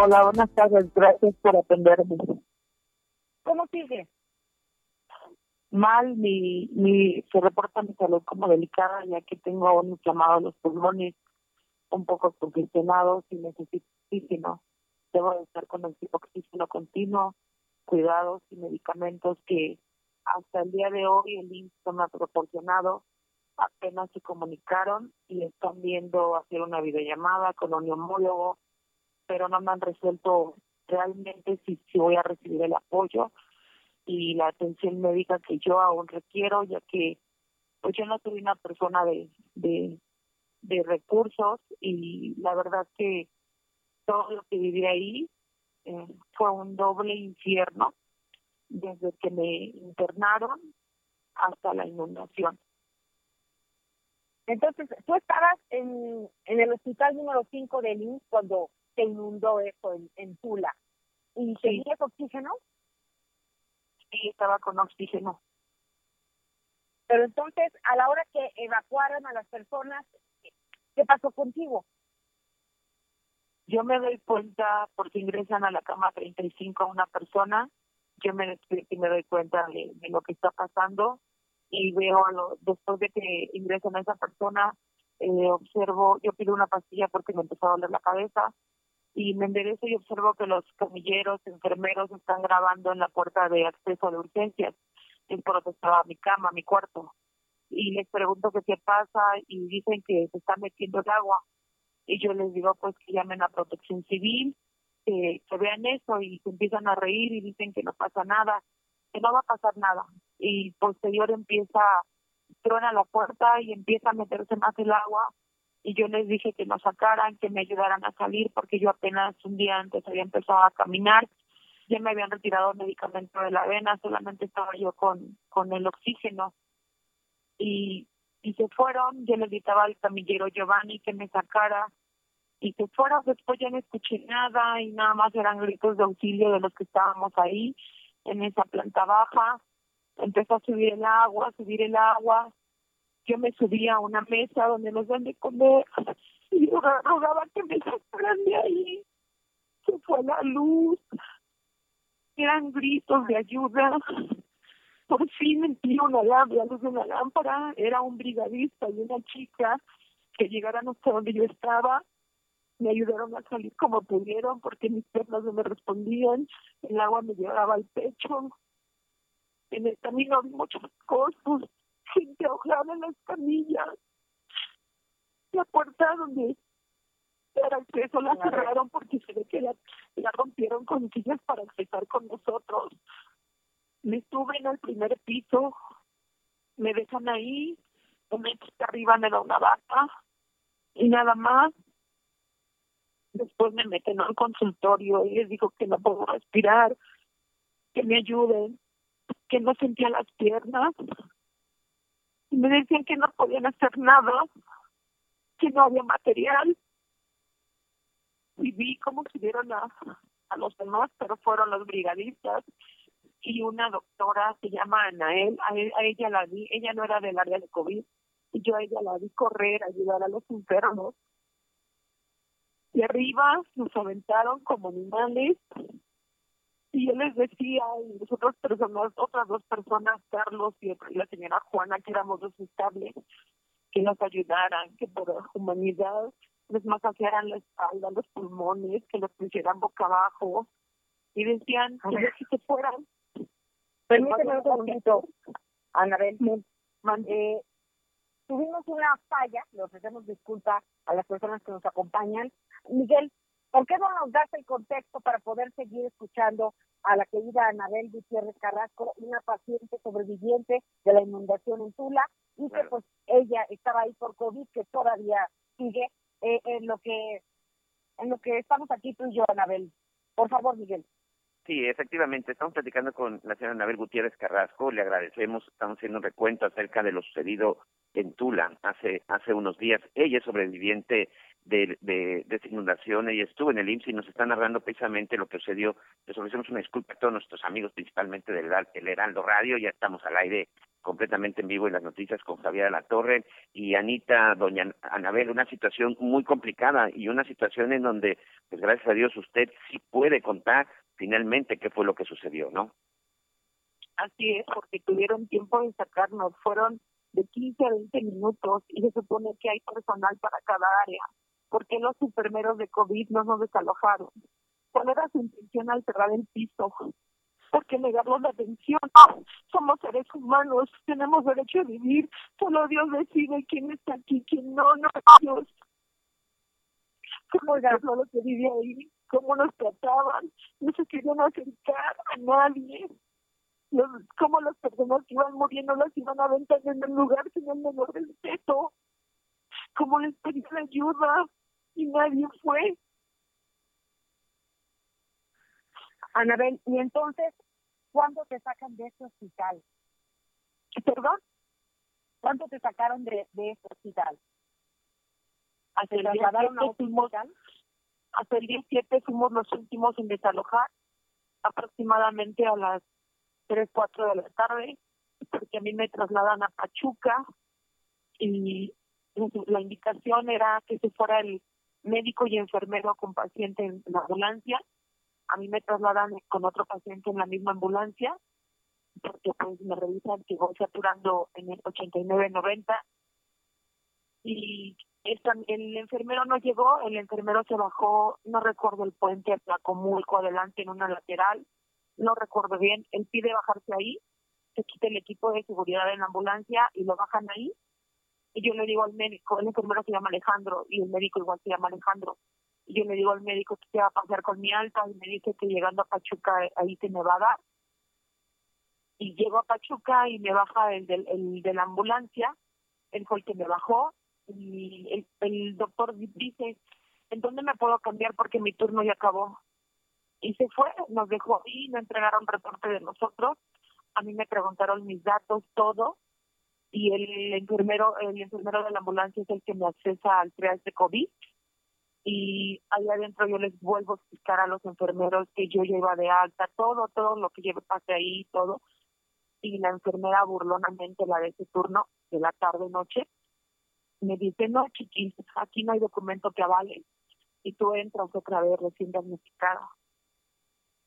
Hola, buenas tardes. Gracias por atenderme. ¿Cómo sigue? Mal, mi, mi, se reporta mi salud como delicada, ya que tengo aún inflamados los pulmones, un poco congestionados y necesito oxígeno. Debo de estar con oxígeno continuo, cuidados y medicamentos que hasta el día de hoy el INSS me ha proporcionado. Apenas se comunicaron y están viendo hacer una videollamada con un neumólogo, pero no me han resuelto realmente si, si voy a recibir el apoyo y la atención médica que yo aún requiero, ya que pues yo no soy una persona de, de, de recursos y la verdad que todo lo que viví ahí eh, fue un doble infierno desde que me internaron hasta la inundación. Entonces, tú estabas en, en el hospital número 5 de IMSS cuando se inundó eso en, en Tula. ¿Y tenías oxígeno? Sí, estaba con oxígeno. Pero entonces, a la hora que evacuaron a las personas, ¿qué pasó contigo? Yo me doy cuenta porque ingresan a la cama 35 a una persona, yo me me doy cuenta de, de lo que está pasando y veo a lo, después de que ingresan a esa persona, eh, observo, yo pido una pastilla porque me empezó a doler la cabeza y me enderezo y observo que los camilleros, enfermeros están grabando en la puerta de acceso de urgencias. Es por estaba mi cama, mi cuarto. Y les pregunto que qué pasa y dicen que se está metiendo el agua. Y yo les digo pues que llamen a protección civil, que, que vean eso y se empiezan a reír y dicen que no pasa nada, que no va a pasar nada. Y posterior empieza, truena la puerta y empieza a meterse más el agua y yo les dije que nos sacaran, que me ayudaran a salir porque yo apenas un día antes había empezado a caminar, ya me habían retirado el medicamento de la vena, solamente estaba yo con, con el oxígeno. Y, y se fueron, yo le gritaba al camillero Giovanni que me sacara y se fueron, después ya no escuché nada y nada más eran gritos de auxilio de los que estábamos ahí en esa planta baja, empezó a subir el agua, subir el agua, yo me subía a una mesa donde nos dan de comer y yo rogaba que me sacaran de ahí. Se fue la luz. Eran gritos de ayuda. Por fin vi una lámpara, la luz de una lámpara. Era un brigadista y una chica que llegaron hasta donde yo estaba. Me ayudaron a salir como pudieron porque mis piernas no me respondían. El agua me llegaba al pecho. En el camino vi muchas cosas gente ahogada en las camillas. La puerta donde era acceso la cerraron porque se ve que la, la rompieron con sillas para accesar con nosotros. Me suben al primer piso, me dejan ahí, una chica arriba me da una bata y nada más. Después me meten al consultorio y les digo que no puedo respirar, que me ayuden, que no sentía las piernas, y me decían que no podían hacer nada, que no había material. Y vi cómo subieron a, a los demás, pero fueron los brigadistas y una doctora se llama Anael, a, ella la vi, ella no era del área de COVID, y yo a ella la vi correr, ayudar a los enfermos. Y arriba nos aventaron como animales y yo les decía, y las otras personas, otras dos personas, Carlos y la señora Juana, que éramos dos estables, que nos ayudaran, que por humanidad les masajearan la espalda, los pulmones, que los pusieran boca abajo, y decían que si se fueran. Permíteme un segundito, Anabel. Eh, tuvimos una falla, le ofrecemos disculpa a las personas que nos acompañan. Miguel, ¿Por qué no nos das el contexto para poder seguir escuchando a la querida Anabel Gutiérrez Carrasco, una paciente sobreviviente de la inundación en Tula, y que pues ella estaba ahí por COVID, que todavía sigue eh, en lo que en lo que estamos aquí tú y yo, Anabel. Por favor, Miguel. Sí, efectivamente, estamos platicando con la señora Anabel Gutiérrez Carrasco, le agradecemos, estamos haciendo un recuento acerca de lo sucedido en Tula hace hace unos días. Ella es sobreviviente de, de, de esta inundación, ella estuvo en el IMSS y nos está narrando precisamente lo que sucedió. Les ofrecemos una disculpa a todos nuestros amigos, principalmente del el Heraldo Radio, ya estamos al aire completamente en vivo en las noticias con Javier la Torre y Anita, doña Anabel, una situación muy complicada y una situación en donde, pues gracias a Dios, usted sí puede contar finalmente qué fue lo que sucedió, ¿no? Así es, porque tuvieron tiempo de sacarnos, fueron de 15 a 20 minutos y se supone que hay personal para cada área. ¿Por qué los enfermeros de COVID no nos desalojaron? ¿Cuál era su intención al cerrar el piso? ¿Por qué negarnos la atención? Somos seres humanos, tenemos derecho a vivir. Solo Dios decide quién está aquí, quién no, no Dios. ¿Cómo era lo que vivía ahí? ¿Cómo nos trataban? No se querían acercar a nadie. Los, cómo las personas que iban muriendo las iban aventando en el lugar sin el menor respeto. Cómo les pedían ayuda y nadie fue. Anabel, y entonces, ¿cuándo te sacan de ese hospital? ¿Perdón? ¿Cuándo te sacaron de, de ese hospital? Hasta el, día fuimos, hasta el 17 fuimos los últimos en desalojar, aproximadamente a las 3, 4 de la tarde, porque a mí me trasladan a Pachuca y la indicación era que se fuera el médico y enfermero con paciente en la ambulancia. A mí me trasladan con otro paciente en la misma ambulancia, porque pues me revisan que voy saturando en el 89-90. Y el enfermero no llegó, el enfermero se bajó, no recuerdo el puente Tlacomulco adelante en una lateral, no recuerdo bien, él pide bajarse ahí, se quita el equipo de seguridad en la ambulancia y lo bajan ahí y yo le digo al médico, el enfermero se llama Alejandro y el médico igual se llama Alejandro. Y yo le digo al médico qué va a pasar con mi alta y me dice que llegando a Pachuca ahí te me va a dar. Y llego a Pachuca y me baja el, del, el de la ambulancia, él fue el que me bajó y el doctor dice, ¿en dónde me puedo cambiar porque mi turno ya acabó? Y se fue, nos dejó ahí, me entregaron reporte de nosotros, a mí me preguntaron mis datos, todo, y el enfermero el enfermero de la ambulancia es el que me accesa al triage de COVID y ahí adentro yo les vuelvo a explicar a los enfermeros que yo lleva de alta, todo, todo lo que lleve pase ahí, todo. Y la enfermera burlonamente, la de ese turno, de la tarde-noche, me dice, no, chiquis, aquí no hay documento que avale. Y tú entras otra vez recién diagnosticada.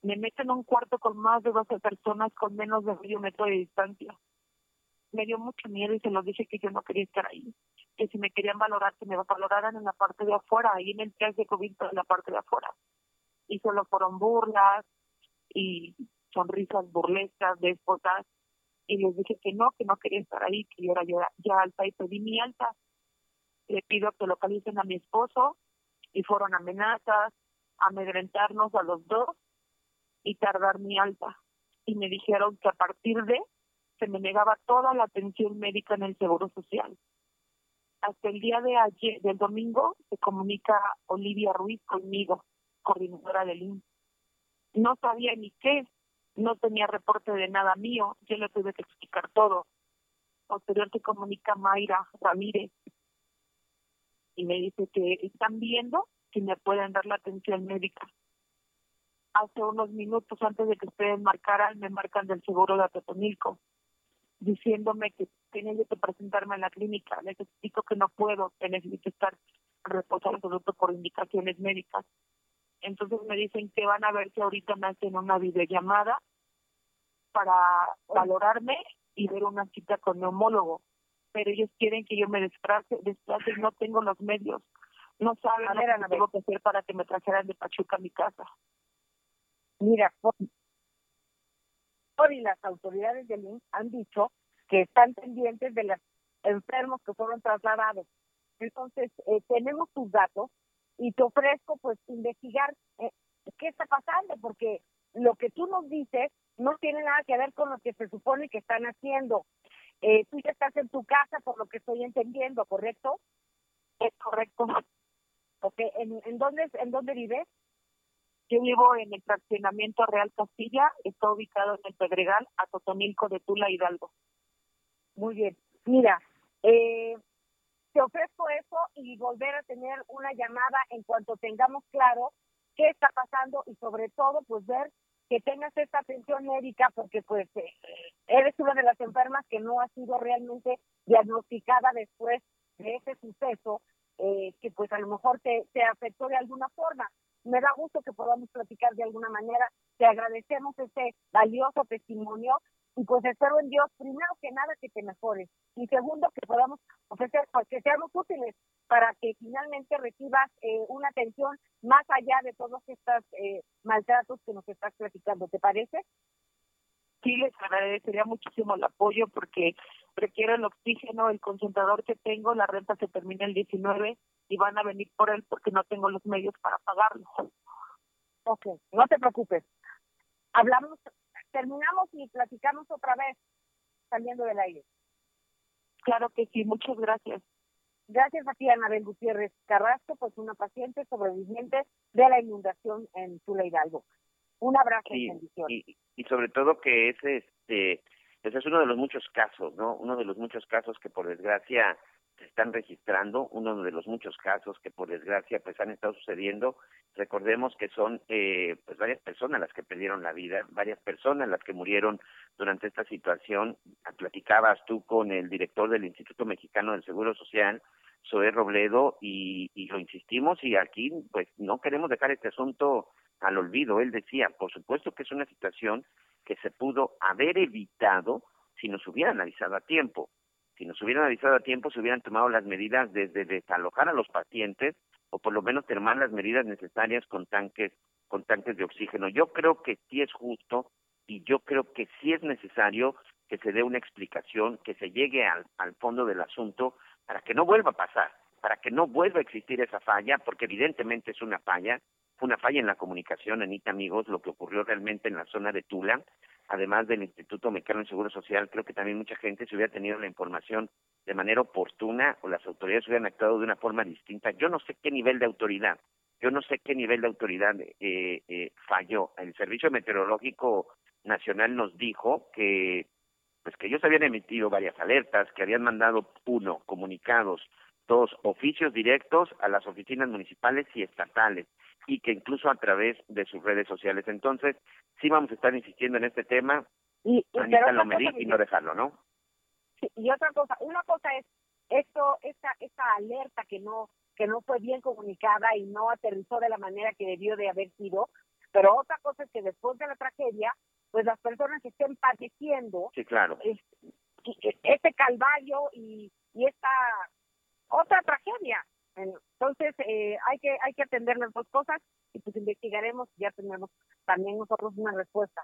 Me meten en un cuarto con más de 12 personas con menos de medio metro de distancia me dio mucho miedo y se los dije que yo no quería estar ahí, que si me querían valorar, que me valoraran en la parte de afuera, ahí en el test de COVID en la parte de afuera. Y solo fueron burlas y sonrisas burlescas, déspotas, y les dije que no, que no quería estar ahí, que yo era ya, ya alta y pedí mi alta. Le pido que localicen a mi esposo y fueron amenazas, amedrentarnos a los dos y tardar mi alta. Y me dijeron que a partir de se me negaba toda la atención médica en el Seguro Social. Hasta el día de ayer, del domingo, se comunica Olivia Ruiz conmigo, coordinadora del INSS. No sabía ni qué, no tenía reporte de nada mío, yo le tuve que explicar todo. Posterior se comunica Mayra Ramírez y me dice que están viendo si me pueden dar la atención médica. Hace unos minutos antes de que ustedes marcaran, me marcan del seguro de Atotonilco diciéndome que tenía que presentarme en la clínica. Explico que no puedo, que necesito estar reposado absoluto por indicaciones médicas. Entonces me dicen que van a ver si ahorita me hacen una videollamada para valorarme y ver una cita con neumólogo. Pero ellos quieren que yo me desplace, desplace y no tengo los medios. No saben lo que tengo que hacer para que me trajeran de Pachuca a mi casa. Mira, y las autoridades del INSS han dicho que están pendientes de los enfermos que fueron trasladados. Entonces, eh, tenemos tus datos y te ofrezco pues investigar eh, qué está pasando, porque lo que tú nos dices no tiene nada que ver con lo que se supone que están haciendo. Eh, tú ya estás en tu casa, por lo que estoy entendiendo, ¿correcto? Es correcto. Okay. ¿En, en, dónde, ¿En dónde vives? Yo vivo en el fraccionamiento Real Castilla, está ubicado en el Pedregal, a Totonilco de Tula, Hidalgo. Muy bien. Mira, eh, te ofrezco eso y volver a tener una llamada en cuanto tengamos claro qué está pasando y sobre todo pues ver que tengas esta atención médica porque pues eh, eres una de las enfermas que no ha sido realmente diagnosticada después de ese suceso eh, que pues a lo mejor te, te afectó de alguna forma. Me da gusto que podamos platicar de alguna manera. Te agradecemos este valioso testimonio y pues espero en Dios, primero que nada, que te mejores y segundo, que podamos ofrecer, pues, que seamos útiles para que finalmente recibas eh, una atención más allá de todos estos eh, maltratos que nos estás platicando. ¿Te parece? Sí, les agradecería muchísimo el apoyo porque requiero el oxígeno, el concentrador que tengo, la renta se termina el 19 y van a venir por él porque no tengo los medios para pagarlo. Ok, no te preocupes. Hablamos terminamos y platicamos otra vez saliendo del aire. Claro que sí, muchas gracias. Gracias a ti, Anabel Gutiérrez Carrasco, pues una paciente sobreviviente de la inundación en Tula Hidalgo. Un abrazo y bendiciones. Y, sobre todo que ese, este, ese es uno de los muchos casos, ¿no? Uno de los muchos casos que por desgracia se están registrando, uno de los muchos casos que por desgracia pues han estado sucediendo. Recordemos que son eh, pues varias personas las que perdieron la vida, varias personas las que murieron durante esta situación. Platicabas tú con el director del Instituto Mexicano del Seguro Social, Zoé Robledo, y, y lo insistimos y aquí pues no queremos dejar este asunto al olvido. Él decía, por supuesto que es una situación que se pudo haber evitado si nos hubieran avisado a tiempo si nos hubieran avisado a tiempo, se hubieran tomado las medidas desde desalojar a los pacientes o por lo menos tomar las medidas necesarias con tanques, con tanques de oxígeno. Yo creo que sí es justo y yo creo que sí es necesario que se dé una explicación, que se llegue al, al fondo del asunto para que no vuelva a pasar, para que no vuelva a existir esa falla, porque evidentemente es una falla, fue una falla en la comunicación, Anita, amigos, lo que ocurrió realmente en la zona de Tula, además del Instituto Mexicano del Seguro Social, creo que también mucha gente se hubiera tenido la información de manera oportuna o las autoridades hubieran actuado de una forma distinta. Yo no sé qué nivel de autoridad, yo no sé qué nivel de autoridad eh, eh, falló. El Servicio Meteorológico Nacional nos dijo que pues que ellos habían emitido varias alertas, que habían mandado uno comunicados, dos oficios directos a las oficinas municipales y estatales y que incluso a través de sus redes sociales. Entonces, sí vamos a estar insistiendo en este tema, y, y, y no dejarlo, ¿no? y otra cosa, una cosa es esto, esta, esta alerta que no que no fue bien comunicada y no aterrizó de la manera que debió de haber sido, pero otra cosa es que después de la tragedia, pues las personas estén padeciendo sí, claro. este calvario y, y esta otra tragedia. Entonces, eh, hay que hay que atender las dos cosas y pues investigaremos y ya tenemos también nosotros una respuesta.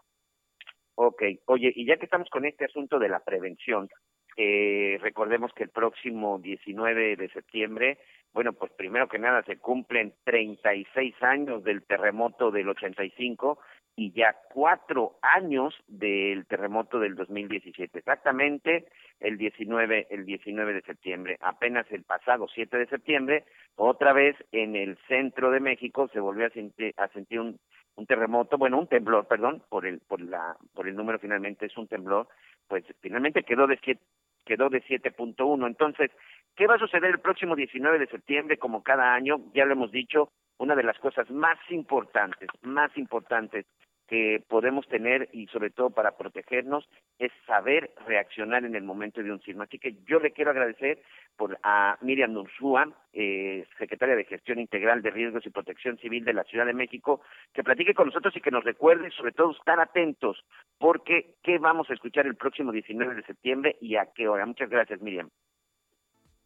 Ok, oye, y ya que estamos con este asunto de la prevención, eh, recordemos que el próximo 19 de septiembre, bueno, pues primero que nada se cumplen 36 años del terremoto del 85 y ya cuatro años del terremoto del 2017, exactamente el 19, el 19 de septiembre. Apenas el pasado 7 de septiembre, otra vez en el centro de México se volvió a sentir, a sentir un, un terremoto, bueno, un temblor, perdón, por el, por la, por el número finalmente es un temblor, pues finalmente quedó de siete, quedó de 7.1. Entonces, ¿qué va a suceder el próximo 19 de septiembre? Como cada año, ya lo hemos dicho, una de las cosas más importantes, más importantes que podemos tener y sobre todo para protegernos es saber reaccionar en el momento de un sismo. Así que yo le quiero agradecer por a Miriam Nursúa, eh, secretaria de Gestión Integral de Riesgos y Protección Civil de la Ciudad de México, que platique con nosotros y que nos recuerde sobre todo estar atentos, porque qué vamos a escuchar el próximo 19 de septiembre y a qué hora. Muchas gracias, Miriam.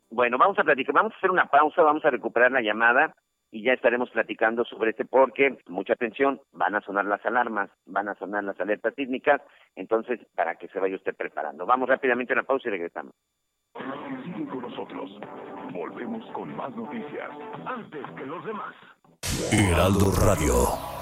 Bueno, vamos a platicar, vamos a hacer una pausa, vamos a recuperar la llamada y ya estaremos platicando sobre este porque, mucha atención, van a sonar las alarmas, van a sonar las alertas sísmicas, entonces para que se vaya usted preparando. Vamos rápidamente a una pausa y regresamos. Sigue con nosotros. Volvemos con más noticias. Antes que los demás. Heraldo Radio.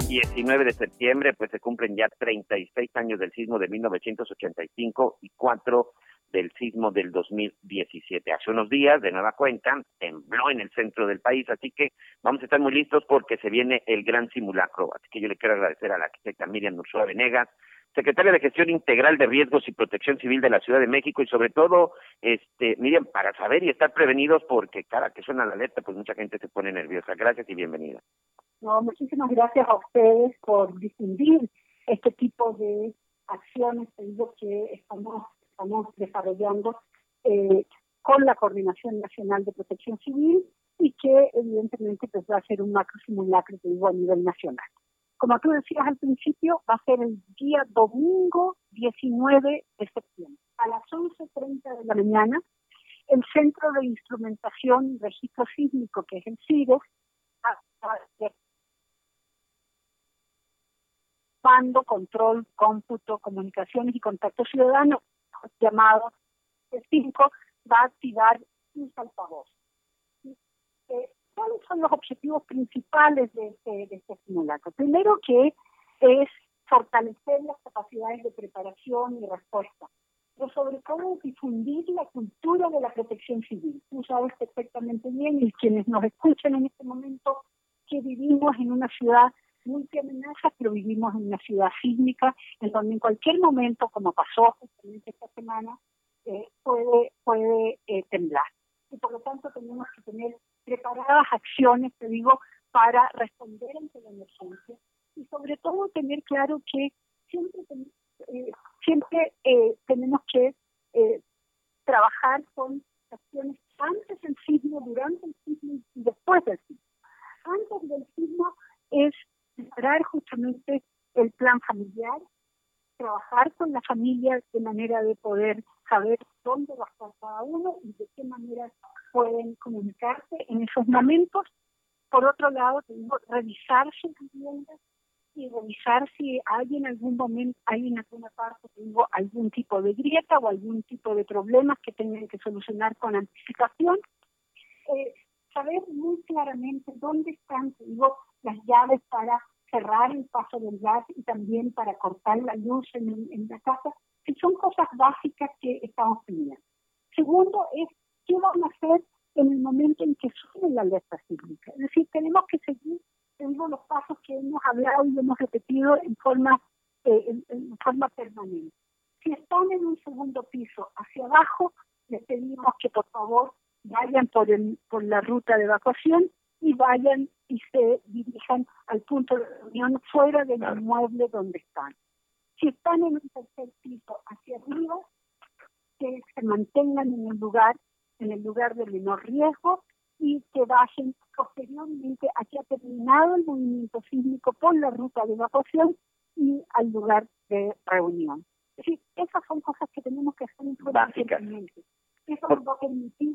19 de septiembre, pues se cumplen ya 36 años del sismo de 1985 y 4 del sismo del 2017. Hace unos días, de nueva cuenta, tembló en el centro del país, así que vamos a estar muy listos porque se viene el gran simulacro. Así que yo le quiero agradecer a la arquitecta Miriam Ursula Venegas, secretaria de Gestión Integral de Riesgos y Protección Civil de la Ciudad de México y sobre todo, este, Miriam, para saber y estar prevenidos porque cada que suena la alerta, pues mucha gente se pone nerviosa. Gracias y bienvenida. No, muchísimas gracias a ustedes por difundir este tipo de acciones que estamos, estamos desarrollando eh, con la Coordinación Nacional de Protección Civil y que evidentemente pues, va a ser un macro simulacro digo, a nivel nacional. Como tú decías al principio, va a ser el día domingo 19 de septiembre. A las 11.30 de la mañana, el Centro de Instrumentación y Registro Sísmico, que es el CIRES, mando, control, cómputo, comunicaciones y contacto ciudadano, llamado C5, va a activar un altavoz. Eh, ¿Cuáles son los objetivos principales de este, de este simulacro? Primero que es fortalecer las capacidades de preparación y respuesta, pero sobre todo difundir la cultura de la protección civil. Tú sabes perfectamente bien, y quienes nos escuchan en este momento, que vivimos en una ciudad amenazas, pero vivimos en una ciudad sísmica en donde en cualquier momento, como pasó justamente esta semana, eh, puede, puede eh, temblar. Y por lo tanto tenemos que tener preparadas acciones, te digo, para responder ante la emergencia y sobre todo tener claro que siempre, eh, siempre tenemos que trabajar con acciones antes del sismo, durante el sismo y después del sismo. Antes del sismo es justamente el plan familiar, trabajar con la familia de manera de poder saber dónde va a estar cada uno y de qué manera pueden comunicarse en esos momentos. Por otro lado, revisar sus viviendas y revisar si hay en algún momento, hay en alguna parte, tengo algún tipo de grieta o algún tipo de problemas que tengan que solucionar con anticipación. Eh, saber muy claramente dónde están, digo, las llaves para cerrar el paso del gas y también para cortar la luz en, la casa, que son cosas básicas que estamos pidiendo. Segundo es qué vamos a hacer en el momento en que sube la alerta sísmica. Es decir, tenemos que seguir tenemos los pasos que hemos hablado y hemos repetido en forma, eh, en, forma permanente. Si están en un segundo piso hacia abajo, les pedimos que por favor vayan por, el, por la ruta de evacuación y vayan y se dirijan al punto de reunión fuera del inmueble donde están. Si están en un tercer piso hacia arriba, que se mantengan en el lugar, en el lugar de menor riesgo y que bajen posteriormente a que ha terminado el movimiento sísmico por la ruta de evacuación y al lugar de reunión. Es decir, esas son cosas que tenemos que hacer en Eso nos va a permitir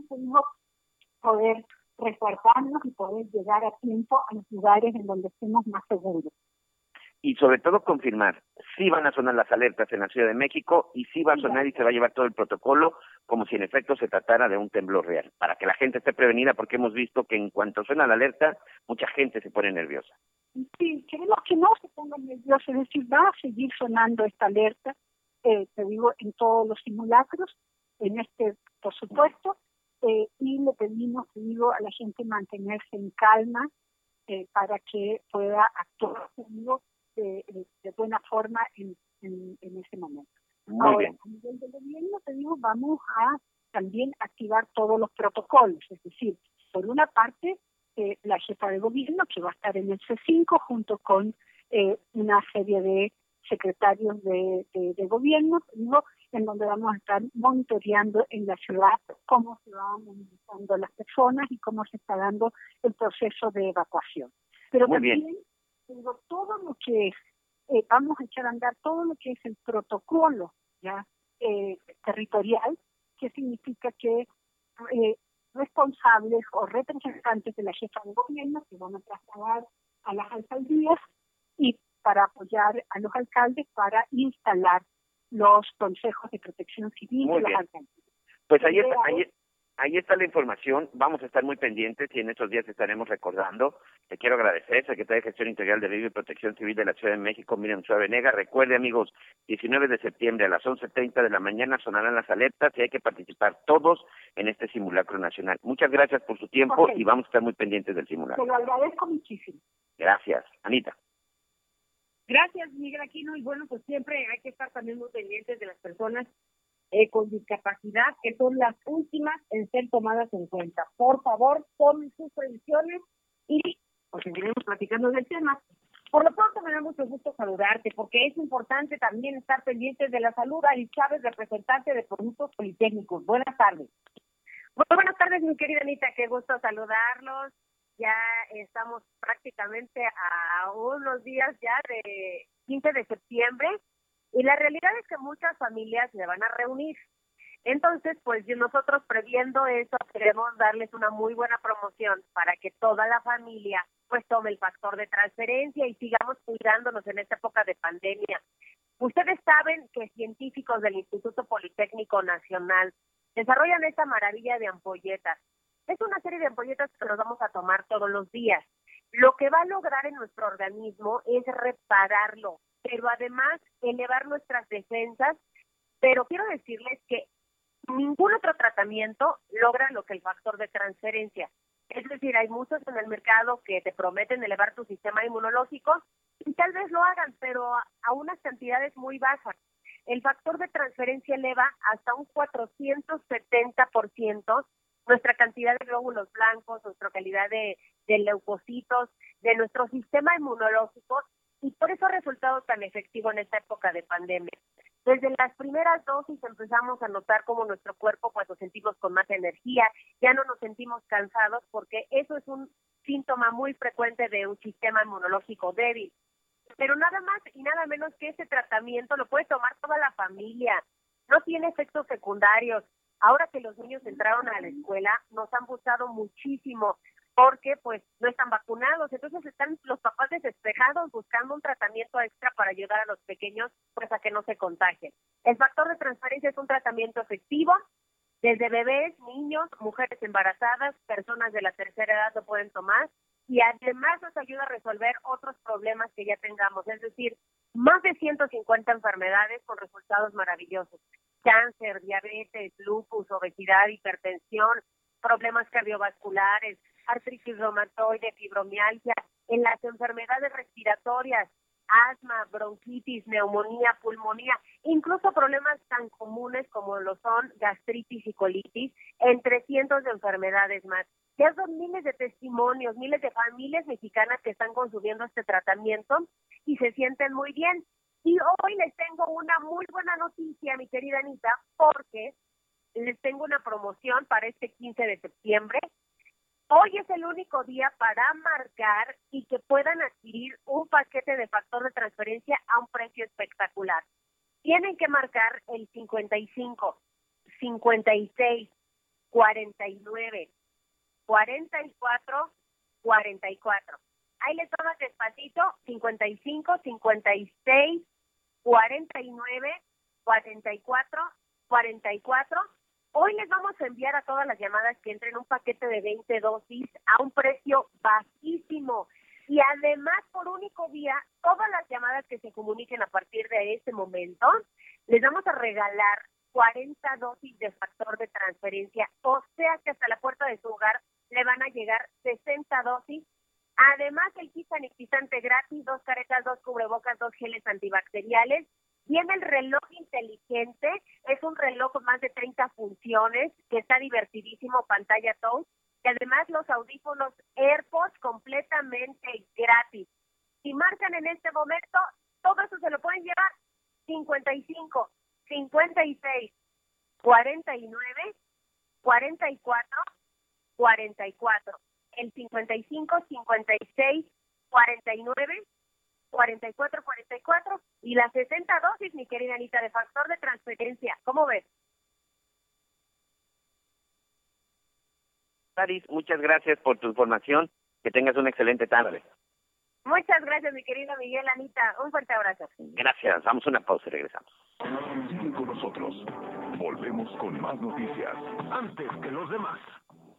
poder resguardarnos y poder llegar a tiempo a los lugares en donde estemos más seguros. Y sobre todo confirmar, si van a sonar las alertas en la Ciudad de México y si va a sonar y se va a llevar todo el protocolo como si en efecto se tratara de un temblor real, para que la gente esté prevenida porque hemos visto que en cuanto suena la alerta, mucha gente se pone nerviosa. Sí, queremos que no se pongan nerviosos, es decir, va a seguir sonando esta alerta, eh, te digo, en todos los simulacros, en este, por supuesto, eh, y le pedimos, digo, a la gente mantenerse en calma eh, para que pueda actuar de, de, buena forma en, en, ese momento. Ahora, a nivel del gobierno, te digo, vamos a también activar todos los protocolos, es decir, por una parte, eh, la jefa de gobierno, que va a estar en el C5, junto con una serie de secretarios de, de, de gobierno, digo, en donde vamos a estar monitoreando en la ciudad cómo se van movilizando las personas y cómo se está dando el proceso de evacuación. Pero también digo, todo lo que es, eh, vamos a echar a andar todo lo que es el protocolo ya eh, territorial, que significa que eh, responsables o representantes de la jefa de gobierno que van a trasladar a las alcaldías y para apoyar a los alcaldes para instalar los consejos de protección civil Muy de. Pues ahí está, ahí, ahí está la información. Vamos a estar muy pendientes y en estos días estaremos recordando. Te quiero agradecer, secretaria de Gestión Integral de Vivo y Protección Civil de la Ciudad de México, Miriam Suárez Venega. Recuerde, amigos, 19 de septiembre a las 11.30 de la mañana sonarán las alertas y hay que participar todos en este simulacro nacional. Muchas gracias por su tiempo y vamos a estar muy pendientes del simulacro. Te lo agradezco muchísimo. Gracias. Anita. Gracias, Miguel Aquino. Y bueno, pues siempre hay que estar también muy pendientes de las personas eh, con discapacidad, que son las últimas en ser tomadas en cuenta. Por favor, tomen sus previsiones y pues seguiremos platicando del tema. Por lo pronto me da mucho gusto saludarte, porque es importante también estar pendientes de la salud. Ali Chávez, representante de Productos Politécnicos. Buenas tardes. Muy buenas tardes, mi querida Anita, qué gusto saludarlos. Ya estamos prácticamente a unos días ya de 15 de septiembre y la realidad es que muchas familias se van a reunir. Entonces, pues nosotros previendo eso, queremos darles una muy buena promoción para que toda la familia pues tome el factor de transferencia y sigamos cuidándonos en esta época de pandemia. Ustedes saben que científicos del Instituto Politécnico Nacional desarrollan esta maravilla de ampolletas. Es una serie de ampolletas que nos vamos a tomar todos los días. Lo que va a lograr en nuestro organismo es repararlo, pero además elevar nuestras defensas. Pero quiero decirles que ningún otro tratamiento logra lo que el factor de transferencia. Es decir, hay muchos en el mercado que te prometen elevar tu sistema inmunológico y tal vez lo hagan, pero a, unas cantidades muy bajas. El factor de transferencia eleva hasta un 470% nuestra cantidad de glóbulos blancos, nuestra calidad de, leucocitos, de nuestro sistema inmunológico y por eso ha resultado tan efectivo en esta época de pandemia. Desde las primeras dosis empezamos a notar cómo nuestro cuerpo pues nos sentimos con más energía, ya no nos sentimos cansados porque eso es un síntoma muy frecuente de un sistema inmunológico débil. Pero nada más y nada menos que este tratamiento lo puede tomar toda la familia, no tiene efectos secundarios. Ahora que los niños entraron a la escuela, nos han gustado muchísimo porque pues no están vacunados, entonces están los papás desesperados buscando un tratamiento extra para ayudar a los pequeños pues a que no se contagien. El factor de transferencia es un tratamiento efectivo, desde bebés, niños, mujeres embarazadas, personas de la tercera edad lo pueden tomar y además nos ayuda a resolver otros problemas que ya tengamos, es decir, más de 150 enfermedades con resultados maravillosos. Cáncer, diabetes, lupus, obesidad, hipertensión, problemas cardiovasculares, artritis reumatoide, fibromialgia, en las enfermedades respiratorias, asma, bronquitis, neumonía, pulmonía, incluso problemas tan comunes como lo son gastritis y colitis, entre cientos de enfermedades más. Ya son miles de testimonios, miles de familias mexicanas que están consumiendo este tratamiento y se sienten muy bien. Y hoy les tengo una muy buena noticia, mi querida Anita, porque les tengo una promoción para este 15 de septiembre. Hoy es el único día para marcar y que puedan adquirir un paquete de factor de transferencia a un precio espectacular. Tienen que marcar el 55, 56, 49, 44, 44. Ahí les tomas despacito, 55, 56, 49, 44, 44. Hoy les vamos a enviar a todas las llamadas que entren un paquete de 20 dosis a un precio bajísimo. Y además, por único día, todas las llamadas que se comuniquen a partir de este momento, les vamos a regalar 40 dosis de factor de transferencia. O sea que hasta la puerta de su hogar le van a llegar 60 dosis. Además, el kit sanitizante gratis, dos caretas, dos cubrebocas, dos geles antibacteriales. Viene el reloj inteligente, es un reloj con más de 30 funciones, que está divertidísimo, pantalla touch, y además los audífonos AirPods completamente gratis. Si marcan en este momento, todo eso se lo pueden llevar 55, 56, 49, 44, 44. El 55, 56, 49, 44, 44 y las 60 dosis, mi querida Anita, de factor de transferencia. ¿Cómo ves? Paris, muchas gracias por tu información. Que tengas una excelente tarde. Muchas gracias, mi querido Miguel Anita. Un fuerte abrazo. Gracias. Vamos a una pausa y regresamos. Sigue con nosotros. Volvemos con más noticias. Antes que los demás.